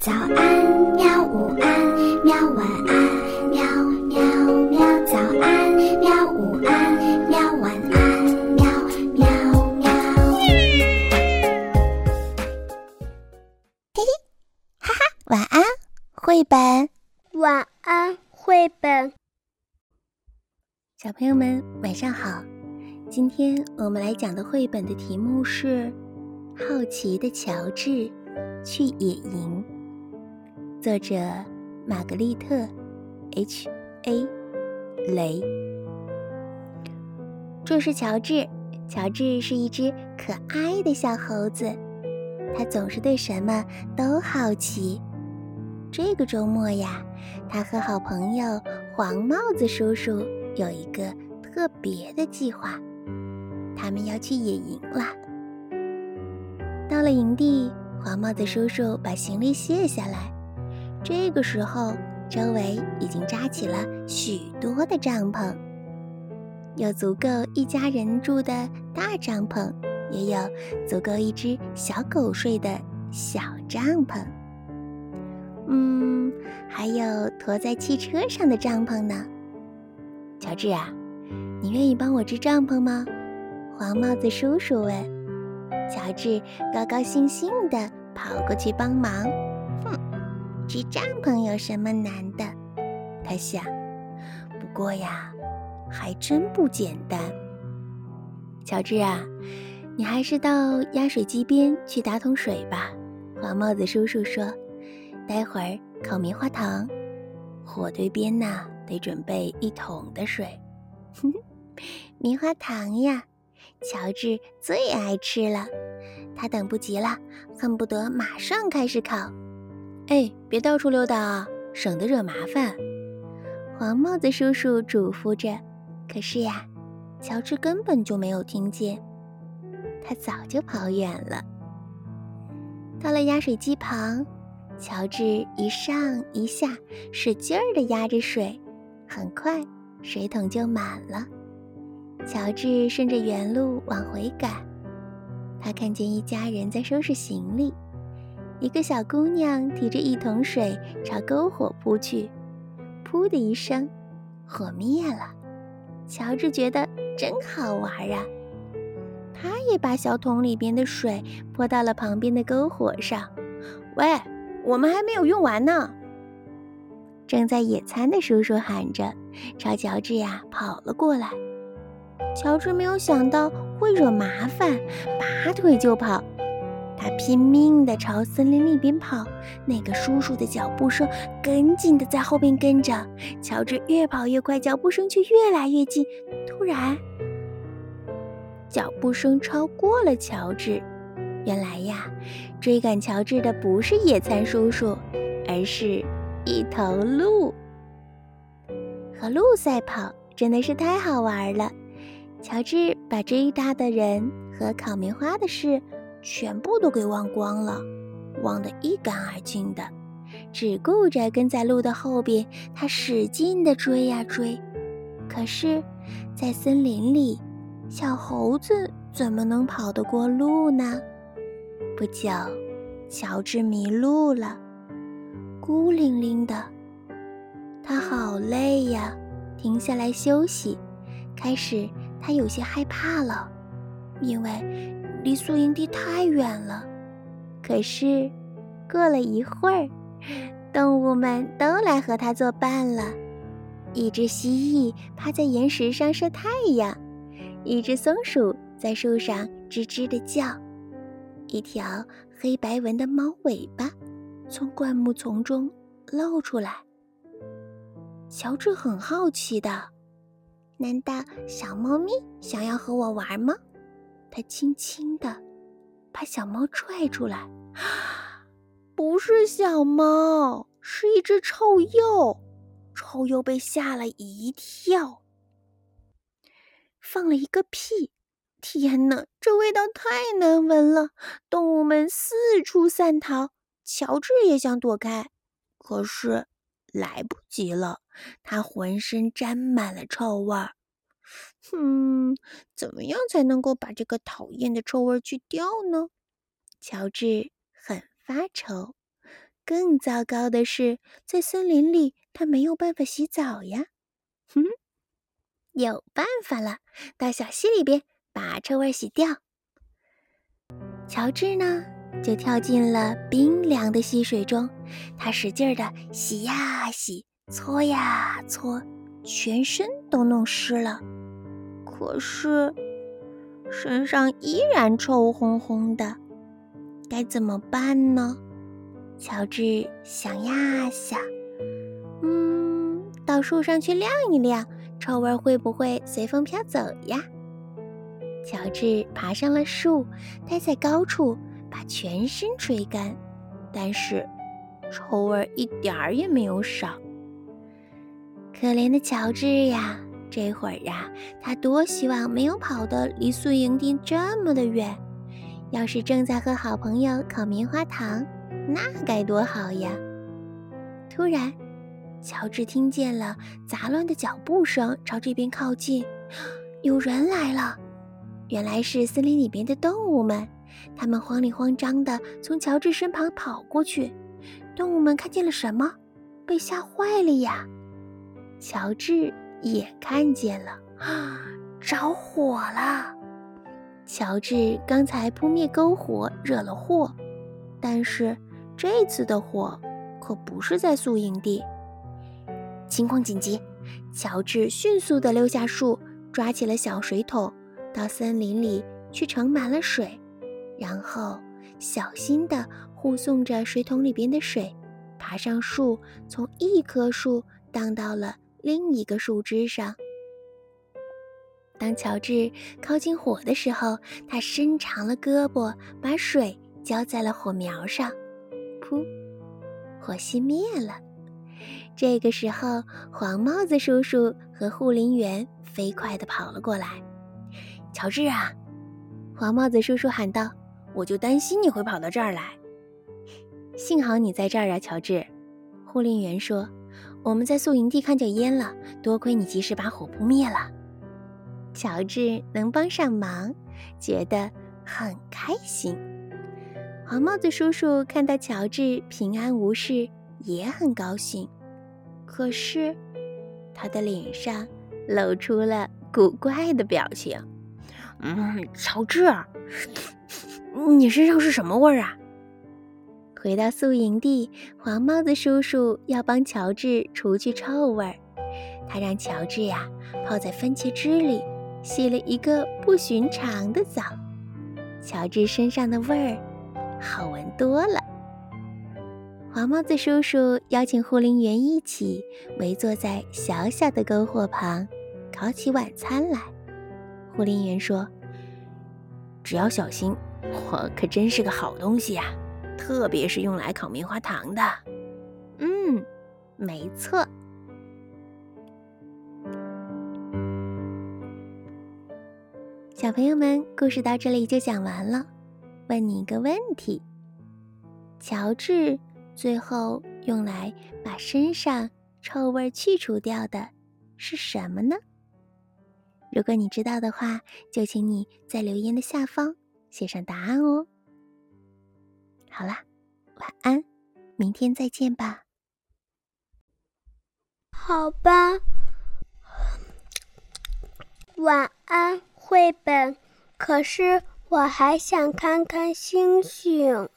早安，喵！午安，喵！晚安，喵喵喵！早安，喵！午安，喵！晚安，喵喵喵！嘿嘿，哈哈，晚安，绘本。晚安，绘本。小朋友们，晚上好。今天我们来讲的绘本的题目是《好奇的乔治去野营》。作者玛格丽特 ·H·A· 雷。这是乔治。乔治是一只可爱的小猴子，他总是对什么都好奇。这个周末呀，他和好朋友黄帽子叔叔有一个特别的计划，他们要去野营了。到了营地，黄帽子叔叔把行李卸下来。这个时候，周围已经扎起了许多的帐篷，有足够一家人住的大帐篷，也有足够一只小狗睡的小帐篷。嗯，还有驮在汽车上的帐篷呢。乔治啊，你愿意帮我支帐篷吗？黄帽子叔叔问。乔治高高兴兴地跑过去帮忙。支帐篷有什么难的？他想。不过呀，还真不简单。乔治啊，你还是到压水机边去打桶水吧。黄帽子叔叔说：“待会儿烤棉花糖，火堆边呢得准备一桶的水。棉花糖呀，乔治最爱吃了，他等不及了，恨不得马上开始烤。”哎，别到处溜达啊，省得惹麻烦。黄帽子叔叔嘱咐着。可是呀，乔治根本就没有听见，他早就跑远了。到了压水机旁，乔治一上一下，使劲儿地压着水，很快水桶就满了。乔治顺着原路往回赶，他看见一家人在收拾行李。一个小姑娘提着一桶水朝篝火扑去，噗的一声，火灭了。乔治觉得真好玩啊！他也把小桶里边的水泼到了旁边的篝火上。喂，我们还没有用完呢！正在野餐的叔叔喊着，朝乔治呀跑了过来。乔治没有想到会惹麻烦，拔腿就跑。他拼命地朝森林里边跑，那个叔叔的脚步声紧紧地在后边跟着。乔治越跑越快，脚步声却越来越近。突然，脚步声超过了乔治。原来呀，追赶乔治的不是野餐叔叔，而是一头鹿。和鹿赛跑真的是太好玩了。乔治把追他的人和烤棉花的事。全部都给忘光了，忘得一干二净的，只顾着跟在鹿的后边。他使劲地追呀追，可是，在森林里，小猴子怎么能跑得过鹿呢？不久，乔治迷路了，孤零零的，他好累呀，停下来休息。开始，他有些害怕了，因为。离宿营地太远了，可是过了一会儿，动物们都来和他作伴了。一只蜥蜴趴在岩石上晒太阳，一只松鼠在树上吱吱地叫，一条黑白纹的猫尾巴从灌木丛中露出来。乔治很好奇的，难道小猫咪想要和我玩吗？他轻轻地把小猫拽出来，不是小猫，是一只臭鼬。臭鼬被吓了一跳，放了一个屁。天哪，这味道太难闻了！动物们四处散逃，乔治也想躲开，可是来不及了，他浑身沾满了臭味儿。嗯，怎么样才能够把这个讨厌的臭味去掉呢？乔治很发愁，更糟糕的是，在森林里，他没有办法洗澡呀。哼，有办法了，到小溪里边把臭味洗掉。乔治呢，就跳进了冰凉的溪水中，他使劲的洗呀洗，搓呀搓，全身都弄湿了。可是，身上依然臭烘烘的，该怎么办呢？乔治想呀想，嗯，到树上去晾一晾，臭味会不会随风飘走呀？乔治爬上了树，待在高处，把全身吹干，但是臭味一点儿也没有少。可怜的乔治呀！这会儿呀，他多希望没有跑得离宿营地这么的远。要是正在和好朋友烤棉花糖，那该多好呀！突然，乔治听见了杂乱的脚步声朝这边靠近，有人来了。原来是森林里边的动物们，他们慌里慌张地从乔治身旁跑过去。动物们看见了什么？被吓坏了呀！乔治。也看见了啊，着火了！乔治刚才扑灭篝火，惹了祸，但是这次的火可不是在宿营地。情况紧急，乔治迅速地溜下树，抓起了小水桶，到森林里去盛满了水，然后小心地护送着水桶里边的水，爬上树，从一棵树荡到了。另一个树枝上。当乔治靠近火的时候，他伸长了胳膊，把水浇在了火苗上。噗，火熄灭了。这个时候，黄帽子叔叔和护林员飞快地跑了过来。乔治啊，黄帽子叔叔喊道：“我就担心你会跑到这儿来。”幸好你在这儿啊，乔治。护林员说。我们在宿营地看见烟了，多亏你及时把火扑灭了。乔治能帮上忙，觉得很开心。黄帽子叔叔看到乔治平安无事，也很高兴。可是，他的脸上露出了古怪的表情。嗯，乔治，你身上是什么味儿啊？回到宿营地，黄帽子叔叔要帮乔治除去臭味儿。他让乔治呀泡在番茄汁里，洗了一个不寻常的澡。乔治身上的味儿好闻多了。黄帽子叔叔邀请护林员一起围坐在小小的篝火旁，烤起晚餐来。护林员说：“只要小心，火可真是个好东西呀。”特别是用来烤棉花糖的，嗯，没错。小朋友们，故事到这里就讲完了。问你一个问题：乔治最后用来把身上臭味去除掉的是什么呢？如果你知道的话，就请你在留言的下方写上答案哦。好啦，晚安，明天再见吧。好吧，晚安，绘本。可是我还想看看星星。